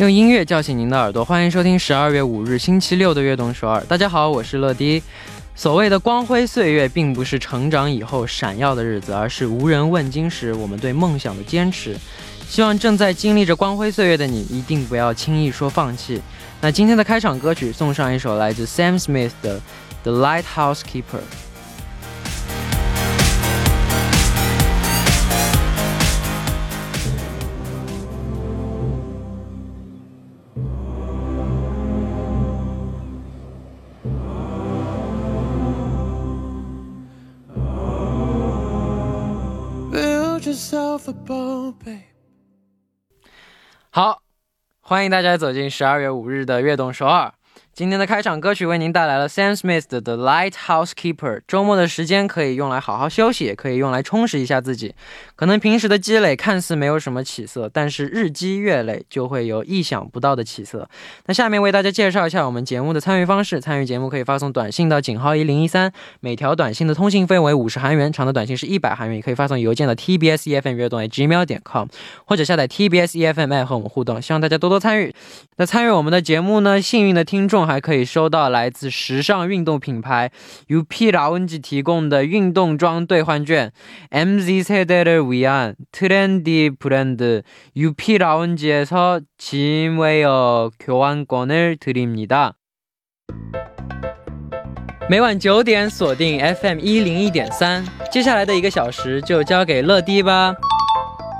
用音乐叫醒您的耳朵，欢迎收听十二月五日星期六的《悦动首尔》。大家好，我是乐迪。所谓的光辉岁月，并不是成长以后闪耀的日子，而是无人问津时我们对梦想的坚持。希望正在经历着光辉岁月的你，一定不要轻易说放弃。那今天的开场歌曲，送上一首来自 Sam Smith 的《The Lighthouse Keeper》。好，欢迎大家走进十二月五日的悦动首尔。今天的开场歌曲为您带来了 Sam Smith 的《The Lighthouse Keeper》。周末的时间可以用来好好休息，也可以用来充实一下自己。可能平时的积累看似没有什么起色，但是日积月累就会有意想不到的起色。那下面为大家介绍一下我们节目的参与方式。参与节目可以发送短信到井号一零一三，每条短信的通信费为五十韩元，长的短信是一百韩元。也可以发送邮件到 tbs efm 悦动 gmail 点 com，或者下载 tbs efm 和我们互动。希望大家多多参与。那参与我们的节目呢，幸运的听众。还可以收到来自时尚运动品牌 UP 라운지提供的运动装兑换券。MZ 세대를 위한 트렌디 브랜드 UP 라운지에서 짐웨어 교환권을 드립니다. 每晚九点锁定 FM 一零一点三，接下来的一个小时就交给乐迪吧。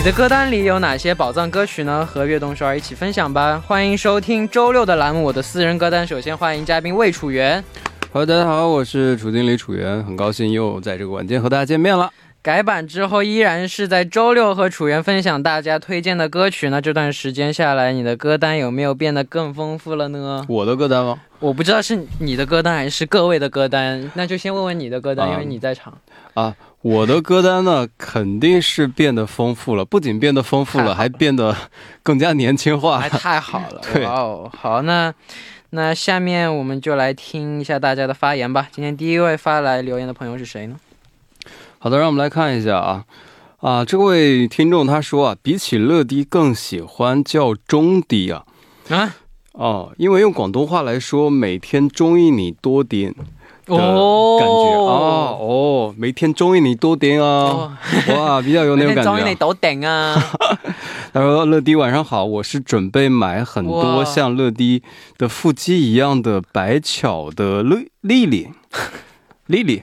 你的歌单里有哪些宝藏歌曲呢？和悦动少儿一起分享吧！欢迎收听周六的栏目《我的私人歌单》。首先欢迎嘉宾魏楚元。Hello，大家好，我是楚经理楚元，很高兴又在这个晚间和大家见面了。改版之后依然是在周六和楚元分享大家推荐的歌曲。那这段时间下来，你的歌单有没有变得更丰富了呢？我的歌单吗？我不知道是你的歌单还是各位的歌单，那就先问问你的歌单，因为你在场啊。我的歌单呢，肯定是变得丰富了，不仅变得丰富了，还变得更加年轻化，还太好了。对哦，好，那那下面我们就来听一下大家的发言吧。今天第一位发来留言的朋友是谁呢？好的，让我们来看一下啊啊，这位听众他说啊，比起乐迪更喜欢叫中迪啊啊哦，因为用广东话来说，每天中意你多点。的感觉哦哦，每天中意你多点啊，哇，比较有那种感觉。中意你多点啊。他说：“乐迪晚上好，我是准备买很多像乐迪的腹肌一样的白巧的丽丽 丽丽丽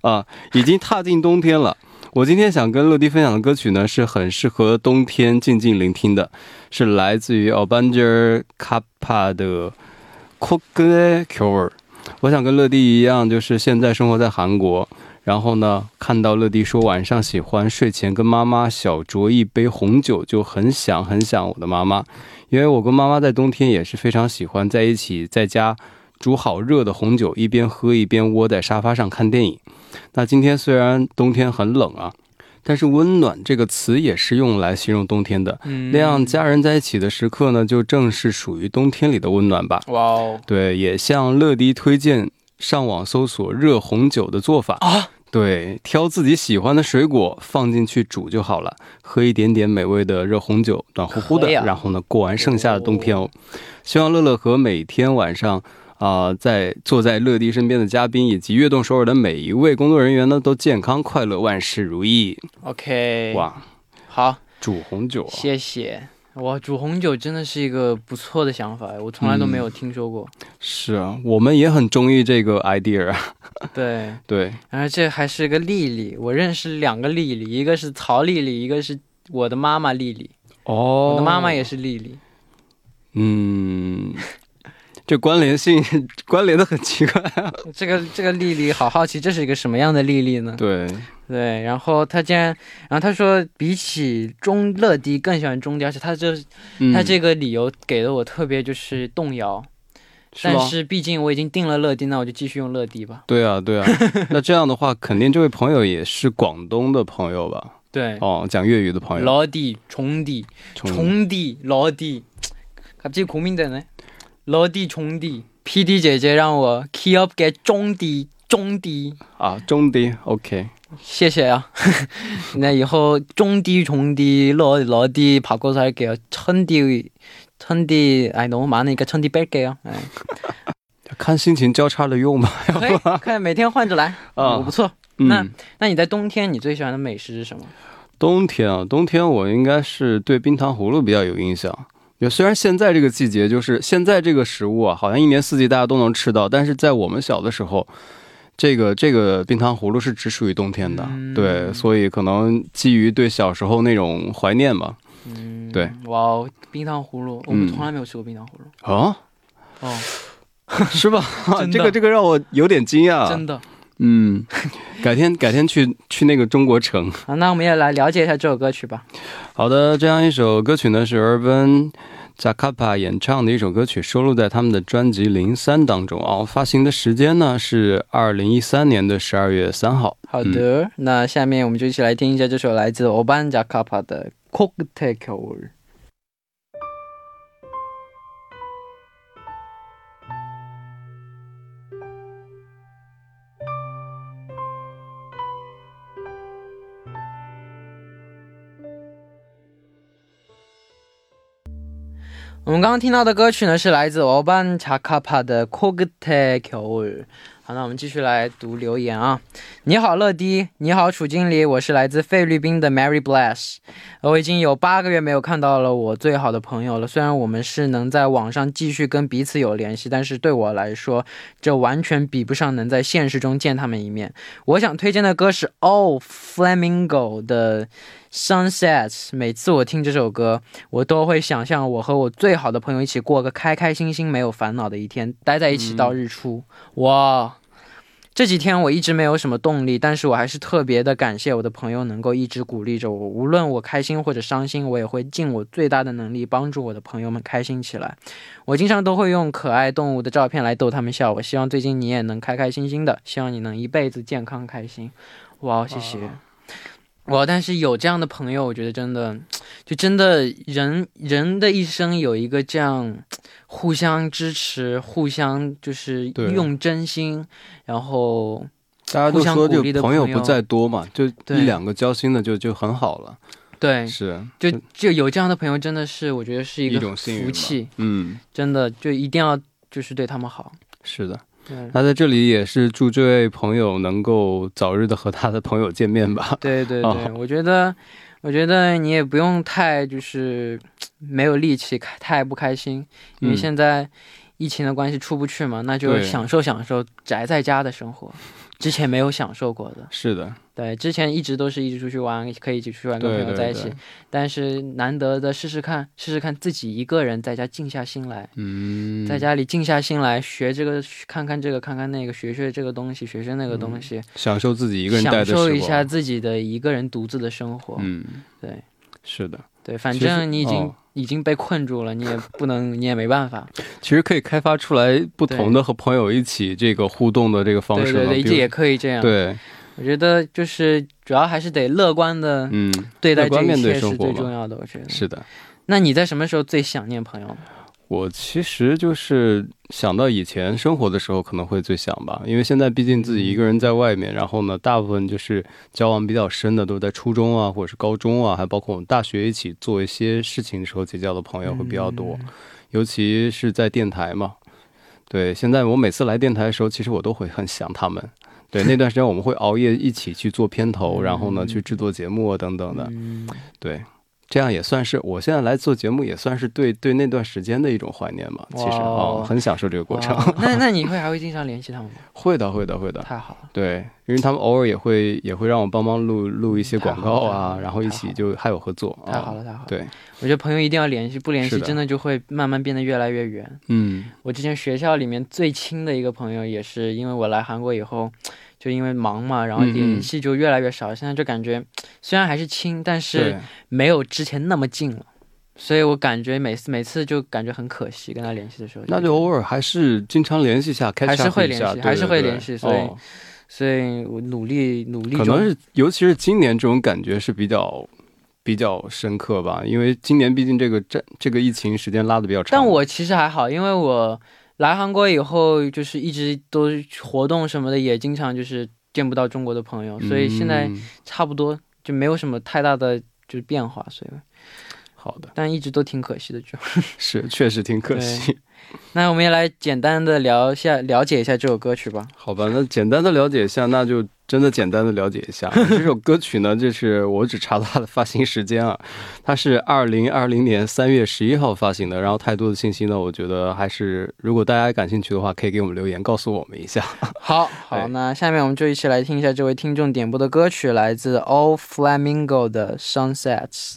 啊，已经踏进冬天了。我今天想跟乐迪分享的歌曲呢，是很适合冬天静静聆听的，是来自于 Abanger Kappa 的 Cook Cure。”我想跟乐迪一样，就是现在生活在韩国，然后呢，看到乐迪说晚上喜欢睡前跟妈妈小酌一杯红酒，就很想很想我的妈妈，因为我跟妈妈在冬天也是非常喜欢在一起，在家煮好热的红酒，一边喝一边窝在沙发上看电影。那今天虽然冬天很冷啊。但是温暖这个词也是用来形容冬天的，那样家人在一起的时刻呢，就正是属于冬天里的温暖吧。哇哦，对，也向乐迪推荐上网搜索热红酒的做法啊。对，挑自己喜欢的水果放进去煮就好了，喝一点点美味的热红酒，暖乎乎的，然后呢，过完剩下的冬天哦。希望乐乐和每天晚上。啊，在坐在乐迪身边的嘉宾以及悦动首尔的每一位工作人员呢，都健康快乐，万事如意。OK，哇，好，煮红酒，谢谢。哇，煮红酒真的是一个不错的想法，我从来都没有听说过。是啊，我们也很中意这个 idea。对 对，然后这还是个丽丽，我认识两个丽丽，一个是曹丽丽，一个是我的妈妈丽丽。哦，我的妈妈也是丽丽。嗯，这关联性关联的很奇怪。这个这个丽丽好好奇，这是一个什么样的丽丽呢？对对，然后他竟然，然后他说比起中乐迪更喜欢中迪，而且他这他这个理由给的我特别就是动摇。但是毕竟我已经定了乐迪，那我就继续用乐迪吧。对啊，对啊。那这样的话，肯定这位朋友也是广东的朋友吧？对。哦，讲粤语的朋友。老迪，重迪，重迪，老迪。갑자기고민되 네。 老迪，重迪。PD 姐姐让我 key up 给中迪，中迪。啊，中迪，OK。谢谢啊。那以后中迪、重迪、老老迪爬过来给我称迪。천디哎，너무많으니까천디뺄게 요。 哎，看心情交叉的用吧。可以，可以每天换着来。啊，不错。那那你在冬天你最喜欢的美食是什么？冬天啊，冬天我应该是对冰糖葫芦比较有印象。 就虽然现在这个季节，就是现在这个食物啊，好像一年四季大家都能吃到，但是在我们小的时候，这个这个冰糖葫芦是只属于冬天的。对，所以可能基于对小时候那种怀念吧。嗯，对。哇哦。冰糖葫芦，我们从来没有吃过冰糖葫芦啊！哦，是吧？这个这个让我有点惊讶。真的，嗯，改天改天去去那个中国城。好，那我们也来了解一下这首歌曲吧。好的，这样一首歌曲呢是 Urban Zakapa 演唱的一首歌曲，收录在他们的专辑《零三》当中啊。发行的时间呢是二零一三年的十二月三号。好的，那下面我们就一起来听一下这首来自 Urban Zacapa 的《Cocktail》。我们刚刚听到的歌曲呢，是来自欧班查卡帕的《c o g t e l 好，那我们继续来读留言啊！你好，乐迪，你好，楚经理，我是来自菲律宾的 Mary Bless。我已经有八个月没有看到了我最好的朋友了。虽然我们是能在网上继续跟彼此有联系，但是对我来说，这完全比不上能在现实中见他们一面。我想推荐的歌是《Oh Flamingo》的。Sunsets，每次我听这首歌，我都会想象我和我最好的朋友一起过个开开心心、没有烦恼的一天，待在一起到日出。哇，这几天我一直没有什么动力，但是我还是特别的感谢我的朋友能够一直鼓励着我，无论我开心或者伤心，我也会尽我最大的能力帮助我的朋友们开心起来。我经常都会用可爱动物的照片来逗他们笑。我希望最近你也能开开心心的，希望你能一辈子健康开心。哇，谢谢。我但是有这样的朋友，我觉得真的，就真的人人的一生有一个这样互相支持、互相就是用真心，然后大家都说就朋友不在多嘛，就一两个交心的就就很好了。对，是就就有这样的朋友，真的是我觉得是一个福气。嗯，真的就一定要就是对他们好。是的。那在这里也是祝这位朋友能够早日的和他的朋友见面吧。对对对，我觉得，我觉得你也不用太就是没有力气，太不开心，因为现在疫情的关系出不去嘛，那就享受享受宅在家的生活。之前没有享受过的，是的，对，之前一直都是一直出去玩，可以一起出去玩，跟朋友在一起，但是难得的试试看，试试看自己一个人在家静下心来，嗯，在家里静下心来学这个，看看这个，看看那个，学学这个东西，学学那个东西，享受自己一个人享受一下自己的一个人独自的生活，嗯，对，是的。对，反正你已经已经被困住了，你也不能，你也没办法。其实可以开发出来不同的和朋友一起这个互动的这个方式，对对对，也可以这样。对，我觉得就是主要还是得乐观的，嗯，对待这一切是最重要的。我觉得是的。那你在什么时候最想念朋友？我其实就是想到以前生活的时候，可能会最想吧，因为现在毕竟自己一个人在外面，然后呢，大部分就是交往比较深的都是在初中啊，或者是高中啊，还包括我们大学一起做一些事情的时候结交的朋友会比较多，尤其是在电台嘛。对，现在我每次来电台的时候，其实我都会很想他们。对，那段时间我们会熬夜一起去做片头，然后呢去制作节目啊等等的。对。这样也算是我现在来做节目，也算是对对那段时间的一种怀念嘛。其实啊，很享受这个过程。那那你会还会经常联系他们吗？会的，会的，会的。太好了。对，因为他们偶尔也会也会让我帮忙录录一些广告啊，然后一起就还有合作。太好了，太好了。对，我觉得朋友一定要联系，不联系真的就会慢慢变得越来越远。嗯，我之前学校里面最亲的一个朋友，也是因为我来韩国以后。就因为忙嘛，然后联系就越来越少。现在就感觉虽然还是亲，但是没有之前那么近了。所以我感觉每次每次就感觉很可惜，跟他联系的时候。那就偶尔还是经常联系一下，还是会联系，还是会联系。所以，所以我努力努力。可能是尤其是今年这种感觉是比较比较深刻吧，因为今年毕竟这个这这个疫情时间拉的比较长。但我其实还好，因为我。来韩国以后，就是一直都活动什么的，也经常就是见不到中国的朋友，所以现在差不多就没有什么太大的就是变化，所以好的，但一直都挺可惜的，就 是确实挺可惜。那我们也来简单的聊一下，了解一下这首歌曲吧。好吧，那简单的了解一下，那就。真的简单的了解一下 这首歌曲呢，就是我只查到它的发行时间啊，它是二零二零年三月十一号发行的。然后太多的信息呢，我觉得还是如果大家感兴趣的话，可以给我们留言告诉我们一下。好好，那下面我们就一起来听一下这位听众点播的歌曲，来自 All Flamingo 的 Sunsets。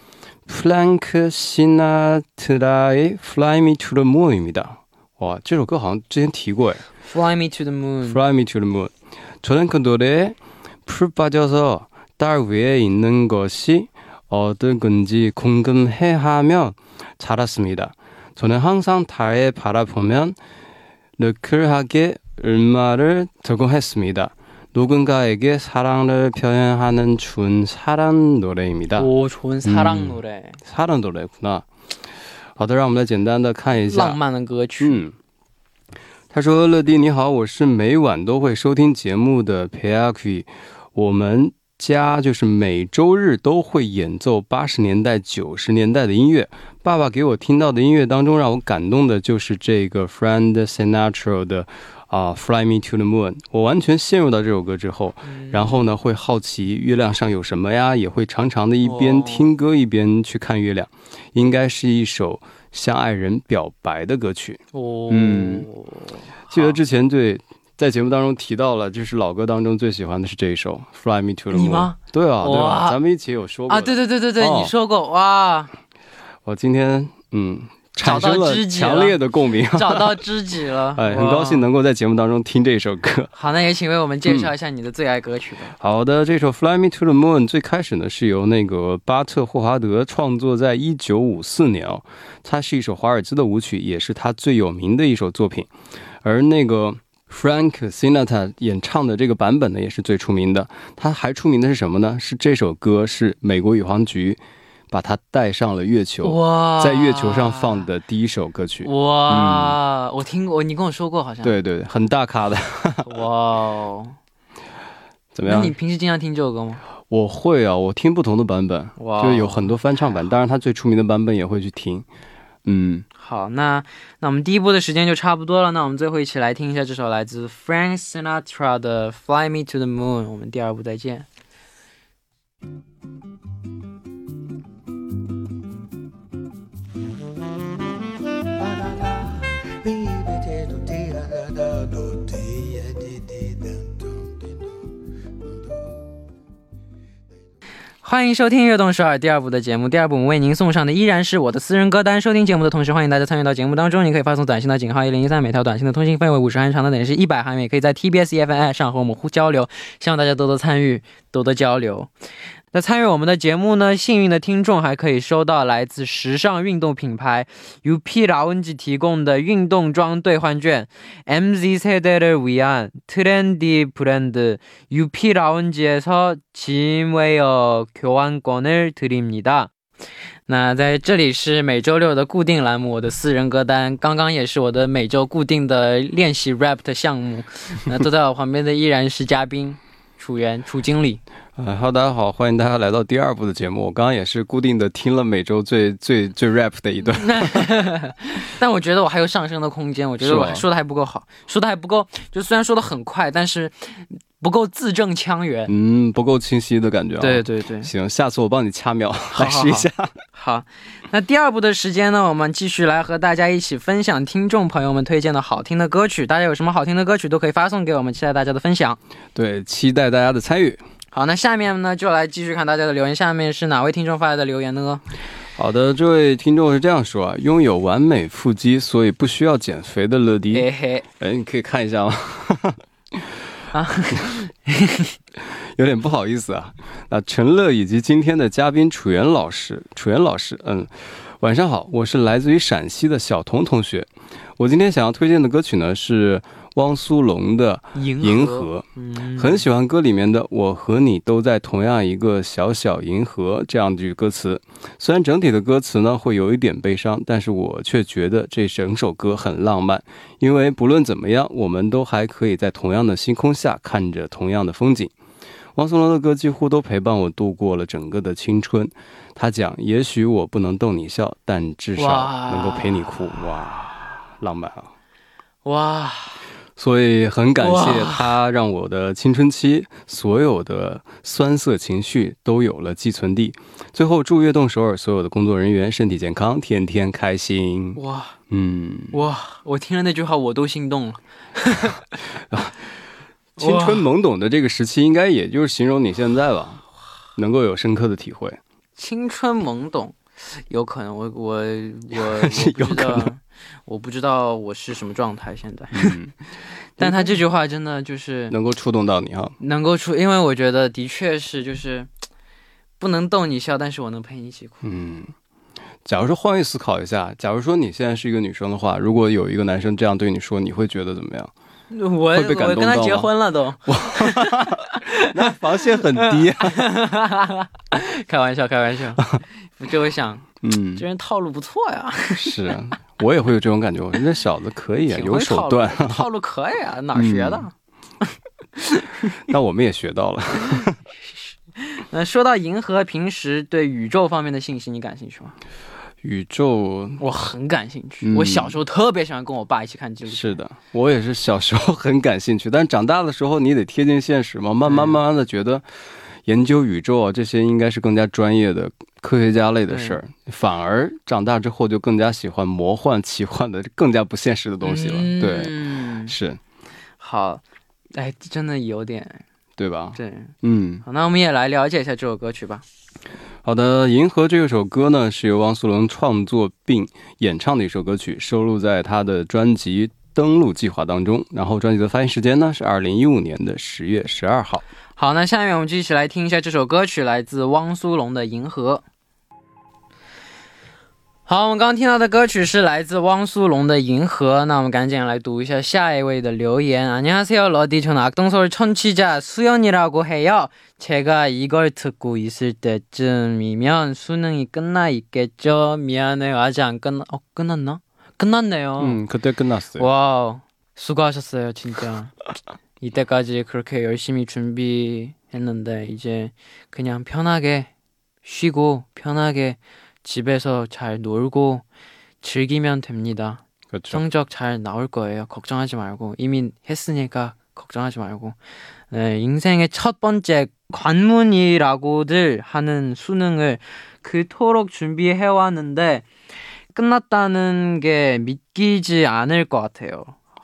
플랑크 시나트라의 Fly Me to the Moon입니다. 와, 这首歌好像之前提过哎. Fly Me to the Moon. Fly Me to the Moon. 저는 그 노래에 풀 빠져서 달 위에 있는 것이 어떤 건지 궁금해하며 자랐습니다. 저는 항상 달에 바라보면 느클하게 얼마를 적응했습니다. 누군가에게 사랑을 표현하는 준 사랑 노래입니다. 오, 좋은 사랑 노래. 사랑 노래구나. 好的，让我们来简单的看一下。浪漫的歌曲。嗯，他说：“乐迪你好，我是每晚都会收听节目的 Peaki，我们家就是每周日都会演奏八十年代、九十年代的音乐。爸爸给我听到的音乐当中，让我感动的就是这个 Friend Sinatra 的。” 啊，Fly Me to the Moon，我完全陷入到这首歌之后，然后呢，会好奇月亮上有什么呀，也会常常的一边听歌一边去看月亮，应该是一首向爱人表白的歌曲。哦，嗯，记得之前对在节目当中提到了，就是老歌当中最喜欢的是这一首 Fly Me to the Moon。你吗？对啊，对啊，咱们一起有说过啊，对对对对对，你说过哇。我今天嗯。产生了强烈的共鸣，找到知己了。哎，很高兴能够在节目当中听这首歌。好，那也请为我们介绍一下你的最爱歌曲吧。好的，这首《Fly Me to the Moon》最开始呢是由那个巴特霍华德创作在一九五四年哦，它是一首华尔兹的舞曲，也是他最有名的一首作品。而那个 Frank Sinatra 演唱的这个版本呢，也是最出名的。他还出名的是什么呢？是这首歌是美国宇航局。把它带上了月球，在月球上放的第一首歌曲。哇，我听过，你跟我说过，好像。对对，很大咖的。哇，怎么样？那你平时经常听这首歌吗？我会啊，我听不同的版本，就有很多翻唱版。当然，他最出名的版本也会去听。嗯，好，那那我们第一部的时间就差不多了。那我们最后一起来听一下这首来自 Frank Sinatra 的《Fly Me to the Moon》。我们第二部再见。欢迎收听《悦动首尔》第二部的节目。第二部我们为您送上的依然是我的私人歌单。收听节目的同时，欢迎大家参与到节目当中。你可以发送短信到井号一零一三，每条短信的通信费为五十韩元，长的等于是一百韩元。也可以在 TBS E F N 上和我们互交流。希望大家多多参与，多多交流。那参与我们的节目呢，幸运的听众还可以收到来自时尚运动品牌 UP 라운지提供的运动装兑换券。MZ 세대를 위한 트렌디 브랜드 UP 라운지에서 짐웨어 교환권을 드립니다. 那在这里是每周六的固定栏目，我的私人歌单，刚刚也是我的每周固定的练习 rap 的项目。那坐在我旁边的依然是嘉宾楚源楚经理。 呃哈喽，大家好，欢迎大家来到第二部的节目。我刚刚也是固定的听了每周最最最 rap 的一段，但我觉得我还有上升的空间。我觉得我说的还不够好，说的还不够，就虽然说的很快，但是。不够字正腔圆，嗯，不够清晰的感觉。对对对，行，下次我帮你掐秒，来试一下。好，那第二部的时间呢，我们继续来和大家一起分享听众朋友们推荐的好听的歌曲。大家有什么好听的歌曲都可以发送给我们，期待大家的分享。对，期待大家的参与。好，那下面呢就来继续看大家的留言。下面是哪位听众发来的留言呢？好的，这位听众是这样说啊：拥有完美腹肌，所以不需要减肥的乐迪。哎，你可以看一下吗？啊，有点不好意思啊。那陈乐以及今天的嘉宾楚源老师，楚源老师，嗯，晚上好，我是来自于陕西的小童同学。我今天想要推荐的歌曲呢是。汪苏泷的《银河》，很喜欢歌里面的“我和你都在同样一个小小银河”这样句歌词。虽然整体的歌词呢会有一点悲伤，但是我却觉得这整首歌很浪漫。因为不论怎么样，我们都还可以在同样的星空下看着同样的风景。汪苏泷的歌几乎都陪伴我度过了整个的青春。他讲：“也许我不能逗你笑，但至少能够陪你哭。”哇，浪漫啊！哇。所以很感谢他，让我的青春期所有的酸涩情绪都有了寄存地。最后，祝悦动首尔所有的工作人员身体健康，天天开心。哇，嗯，哇，我听了那句话，我都心动了。青春懵懂的这个时期，应该也就是形容你现在吧，能够有深刻的体会。青春懵懂，有可能，我我我 有可能。我不知道我是什么状态现在，但他这句话真的就是能够触动到你哈，能够触，因为我觉得的确是就是不能逗你笑，但是我能陪你一起哭。嗯，假如说换位思考一下，假如说你现在是一个女生的话，如果有一个男生这样对你说，你会觉得怎么样？我我跟他结婚了都，那防线很低。开玩笑，开玩笑，就会想。嗯，这人套路不错呀。是，我也会有这种感觉。我这小子可以啊，有手段。套路可以啊，哪学的？那我们也学到了。那说到银河，平时对宇宙方面的信息，你感兴趣吗？宇宙，我很感兴趣。我小时候特别喜欢跟我爸一起看纪录片。是的，我也是小时候很感兴趣，但长大的时候你得贴近现实嘛，慢慢慢慢的觉得。研究宇宙啊，这些应该是更加专业的科学家类的事儿。反而长大之后就更加喜欢魔幻、奇幻的、更加不现实的东西了。对，是。好，哎，真的有点，对吧？对，嗯。好，那我们也来了解一下这首歌曲吧。好的，《银河》这首歌呢，是由汪苏泷创作并演唱的一首歌曲，收录在他的专辑《登陆计划》当中。然后，专辑的发行时间呢是二零一五年的十月十二号。好，那下面我们就一起来听一下这首歌曲，来自汪苏泷的《银河》。好，我们刚刚听到的歌曲是来自汪苏泷的《银河》。那我们赶紧来读一下下一位的留言。안녕하세요러디저는악동서울천취자수연이라고해요제가이걸듣고있을때쯤이면수능이끝나있겠죠미안해요아직안끝나어끝났나끝났네요음그때끝났어요와수고하셨어요진짜 이때까지 그렇게 열심히 준비했는데 이제 그냥 편하게 쉬고 편하게 집에서 잘 놀고 즐기면 됩니다. 그렇죠. 성적 잘 나올 거예요. 걱정하지 말고 이미 했으니까 걱정하지 말고 네, 인생의 첫 번째 관문이라고들 하는 수능을 그토록 준비해 왔는데 끝났다는 게 믿기지 않을 것 같아요.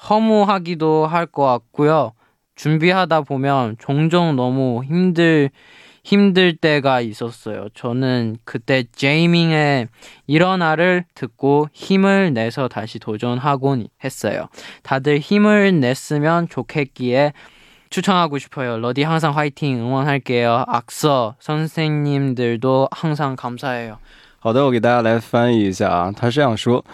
허무하기도 할 것 같고요. 준비하다 보면 종종 너무 힘들 힘들 때가 있었어요. 저는 그때 제이밍의 일어나를 듣고 힘을 내서 다시 도전하곤 했어요. 다들 힘을 냈으면 좋겠기에 추천하고 싶어요. 러디 항상 화이팅 응원할게요. 악서 선생님들도 항상 감사해요. 好的，我给大家来翻译一下啊，他这样说。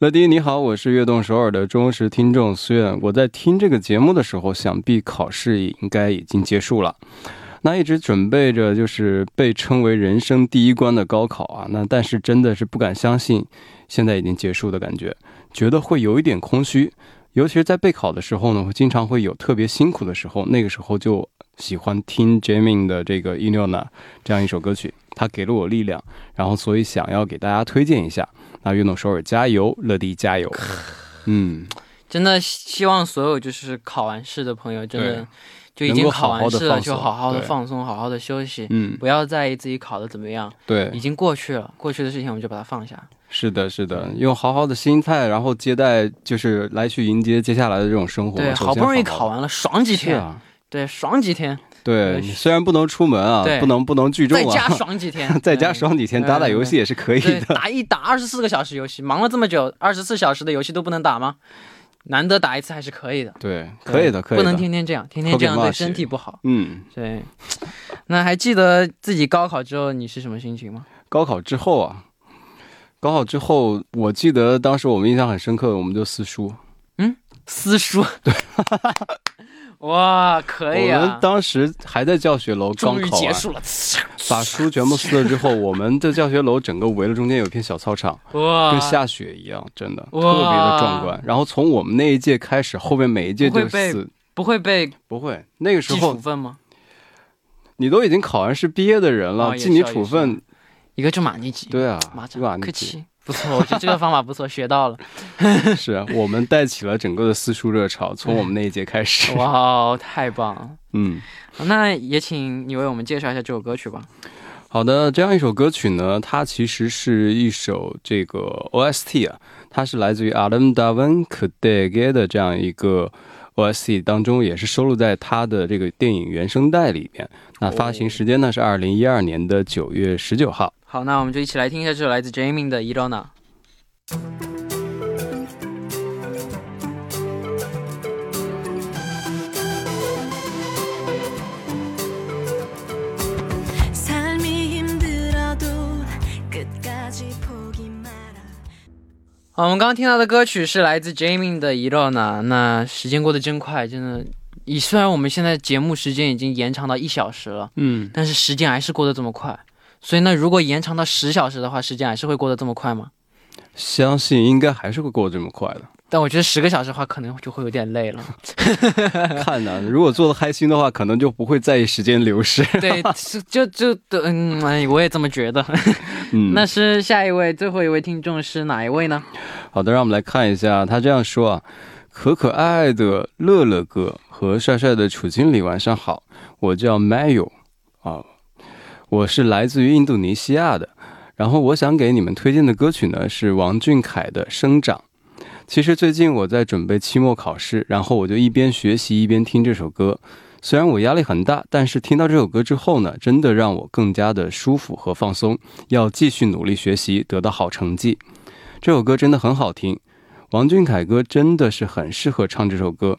乐迪你好，我是悦动首尔的忠实听众思远。我在听这个节目的时候，想必考试也应该已经结束了。那一直准备着，就是被称为人生第一关的高考啊。那但是真的是不敢相信，现在已经结束的感觉，觉得会有一点空虚。尤其是在备考的时候呢，我经常会有特别辛苦的时候，那个时候就喜欢听 Jamin 的这个《伊 n 娜》这样一首歌曲，它给了我力量，然后所以想要给大家推荐一下。那运动首尔加油，乐迪加油。嗯，真的希望所有就是考完试的朋友，真的就已经考完试了，就好好的放松，好好的休息。嗯，不要在意自己考的怎么样。对，已经过去了，过去的事情我们就把它放下。是的，是的，用好好的心态，然后接待，就是来去迎接接下来的这种生活。对，好不容易考完了，爽几天。对，爽几天。对，虽然不能出门啊，不能不能聚众啊，在家爽几天，在家爽几天，打打游戏也是可以的。打一打二十四个小时游戏，忙了这么久，二十四小时的游戏都不能打吗？难得打一次还是可以的。对，可以的，可以。不能天天这样，天天这样对身体不好。嗯，对。那还记得自己高考之后你是什么心情吗？高考之后啊，高考之后，我记得当时我们印象很深刻，我们就撕书。嗯，撕书。对。哇，可以啊！我们当时还在教学楼，刚考完，把书全部撕了之后，我们的教学楼整个围了中间有一片小操场，哇，跟下雪一样，真的特别的壮观。然后从我们那一届开始，后面每一届就撕，不会被不会那个时候处分吗？你都已经考完试毕业的人了，记你处分一个就马尼基，对啊，马尼基。不错，我觉得这个方法不错，学到了。是我们带起了整个的私塾热潮，从我们那一届开始。哇，太棒了！嗯，那也请你为我们介绍一下这首歌曲吧。好的，这样一首歌曲呢，它其实是一首这个 OST 啊，它是来自于 Adam Davan Kdege 的这样一个 OST 当中，也是收录在他的这个电影原声带里边。那发行时间呢是二零一二年的九月十九号。好，那我们就一起来听一下这首来自 Jamie 的《Irona》。好，我们刚刚听到的歌曲是来自 Jamie 的《Irona》。那时间过得真快，真的。以虽然我们现在节目时间已经延长到一小时了，嗯，但是时间还是过得这么快。所以，那如果延长到十小时的话，时间还是会过得这么快吗？相信应该还是会过得这么快的。但我觉得十个小时的话，可能就会有点累了。看呢，如果做的开心的话，可能就不会在意时间流逝。对，就就嗯，我也这么觉得。嗯，那是下一位，最后一位听众是哪一位呢？好的，让我们来看一下，他这样说啊：可可爱爱的乐乐哥和帅帅的楚经理，晚上好，我叫 Mayo 啊。我是来自于印度尼西亚的，然后我想给你们推荐的歌曲呢是王俊凯的《生长》。其实最近我在准备期末考试，然后我就一边学习一边听这首歌。虽然我压力很大，但是听到这首歌之后呢，真的让我更加的舒服和放松。要继续努力学习，得到好成绩。这首歌真的很好听，王俊凯歌真的是很适合唱这首歌。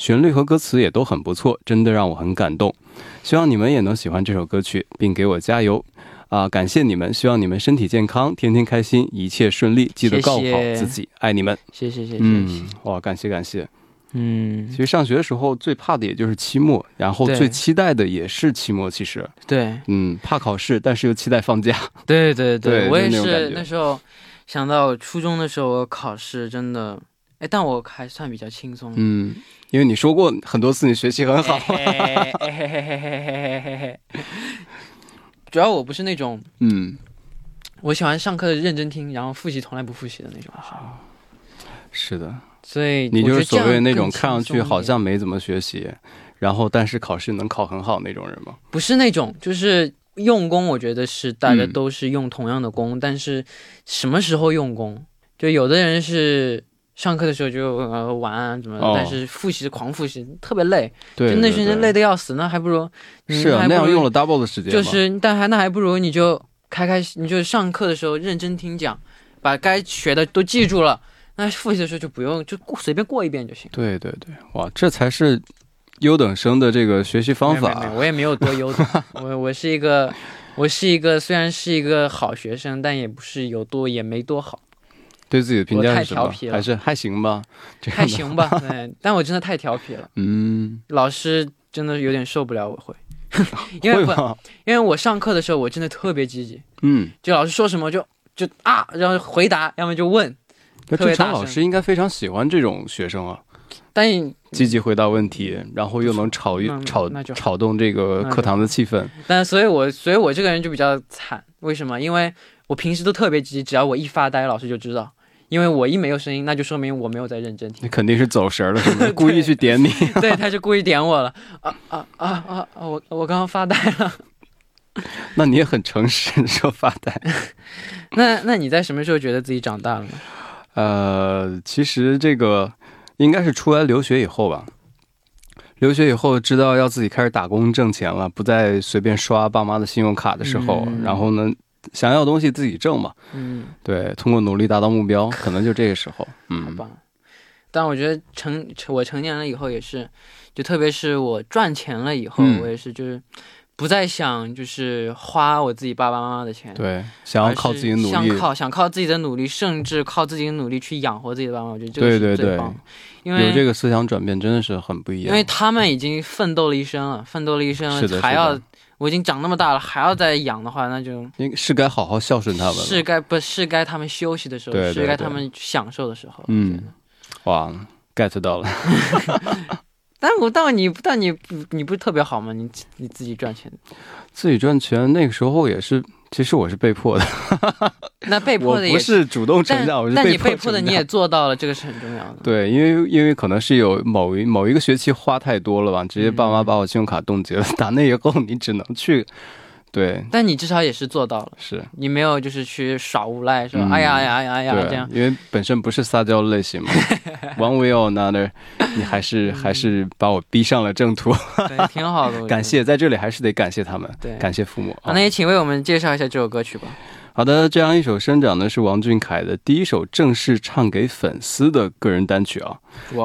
旋律和歌词也都很不错，真的让我很感动。希望你们也能喜欢这首歌曲，并给我加油啊！感谢你们，希望你们身体健康，天天开心，一切顺利。记得告好自己，爱你们。谢谢谢谢。嗯，哇，感谢感谢。嗯，其实上学的时候最怕的也就是期末，然后最期待的也是期末。其实对，嗯，怕考试，但是又期待放假。对 对对，我也是那时候想到初中的时候考试，真的，哎，但我还算比较轻松。嗯。因为你说过很多次你学习很好，主要我不是那种嗯，我喜欢上课认真听，然后复习从来不复习的那种。是的，所以你就是所谓那种看上去好像没怎么学习，然后但是考试能考很好那种人吗？不是那种，就是用功。我觉得是大家都是用同样的功，但是什么时候用功？就有的人是。上课的时候就呃玩啊怎么，但是复习狂复习特别累，就那瞬间累得要死，那还不如是啊，那样用了 double 的时间，就是但还那还不如你就开开心，你就上课的时候认真听讲，把该学的都记住了，那复习的时候就不用就过随便过一遍就行。对对对，哇，这才是优等生的这个学习方法。没有，我也没有多优等，我我是一个，我是一个虽然是一个好学生，但也不是有多也没多好。对自己的评价太调皮了，还是还行吧？还行吧，对，但我真的太调皮了。嗯，老师真的有点受不了我会，因为因为我上课的时候我真的特别积极。嗯，就老师说什么就就啊，然后回答，要么就问。正常老师应该非常喜欢这种学生啊，但积极回答问题，然后又能炒炒炒动这个课堂的气氛。但所以，我所以我这个人就比较惨，为什么？因为我平时都特别积极，只要我一发呆，老师就知道。因为我一没有声音，那就说明我没有在认真听。你肯定是走神了，是不是？故意去点你。对，他是故意点我了。啊啊啊啊！我我刚刚发呆了。那你也很诚实，说发呆。那那你在什么时候觉得自己长大了呢？呃，其实这个应该是出来留学以后吧。留学以后，知道要自己开始打工挣钱了，不再随便刷爸妈的信用卡的时候，然后呢？想要东西自己挣嘛，嗯，对，通过努力达到目标，可能就这个时候，嗯，好吧。但我觉得成我成年了以后也是，就特别是我赚钱了以后，我也是就是不再想就是花我自己爸爸妈妈的钱，对，想要靠自己努力，想靠想靠自己的努力，甚至靠自己的努力去养活自己的爸妈，我觉得这个是最棒。因为有这个思想转变真的是很不一样，因为他们已经奋斗了一生了，奋斗了一生了，还要。我已经长那么大了，还要再养的话，那就应是该好好孝顺他们了。是该不是该他们休息的时候，是该他们享受的时候。嗯，哇，get 到了。但我但你但你你不是特别好吗？你你自己赚钱，自己赚钱那个时候也是。其实我是被迫的，那被迫的也不是主动成长，我是被迫的。你也做到了，这个是很重要的。对，因为因为可能是有某一某一个学期花太多了吧，直接爸妈把我信用卡冻结了。打那以后，你只能去。对，但你至少也是做到了，是。你没有就是去耍无赖，是吧？哎呀哎呀哎呀哎呀这样，因为本身不是撒娇类型嘛，One way or another，你还是还是把我逼上了正途，对，挺好的，感谢在这里还是得感谢他们，对，感谢父母。好，那也请为我们介绍一下这首歌曲吧。好的，这样一首《生长》呢，是王俊凯的第一首正式唱给粉丝的个人单曲啊。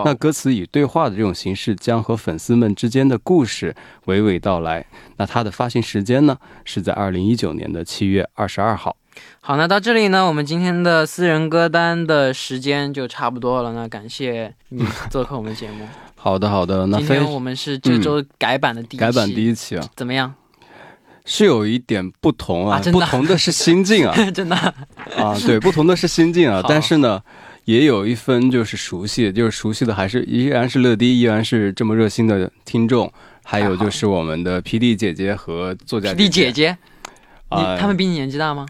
那歌词以对话的这种形式，将和粉丝们之间的故事娓娓道来。那它的发行时间呢，是在二零一九年的七月二十二号。好，那到这里呢，我们今天的私人歌单的时间就差不多了。那感谢你做客我们节目。好的，好的。那今天我们是这周改版的第一改版第一期啊，怎么样？是有一点不同啊，不同的是心境啊，真的？啊，对，不同的是心境啊，但是呢，也有一分就是熟悉，就是熟悉的还是依然是乐迪，依然是这么热心的听众，还有就是我们的 P D 姐姐和作家 P D 姐姐，啊，他们比你年纪大吗？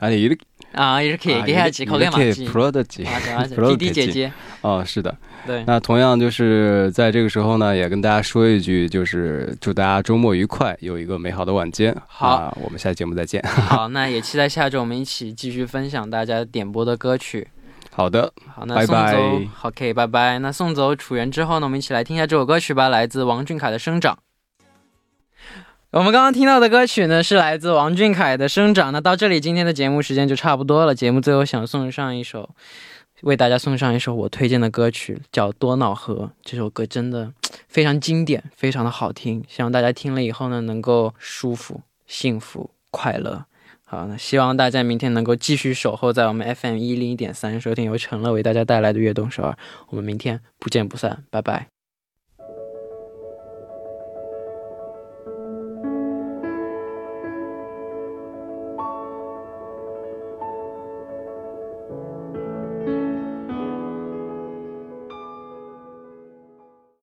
啊，也是可以给下几口干嘛？P D 姐 姐，哦，是的。对，那同样就是在这个时候呢，也跟大家说一句，就是祝大家周末愉快，有一个美好的晚间。好，我们下期节目再见。好，那也期待下周我们一起继续分享大家点播的歌曲。好的，好，那送走，OK，拜拜。那送走楚源之后呢，我们一起来听一下这首歌曲吧，来自王俊凯的《生长》。我们刚刚听到的歌曲呢，是来自王俊凯的《生长》。那到这里，今天的节目时间就差不多了。节目最后想送上一首。为大家送上一首我推荐的歌曲，叫《多瑙河》。这首歌真的非常经典，非常的好听。希望大家听了以后呢，能够舒服、幸福、快乐。好，那希望大家明天能够继续守候在我们 FM 一零一点三，收听由陈乐为大家带来的悦动首尔。我们明天不见不散，拜拜。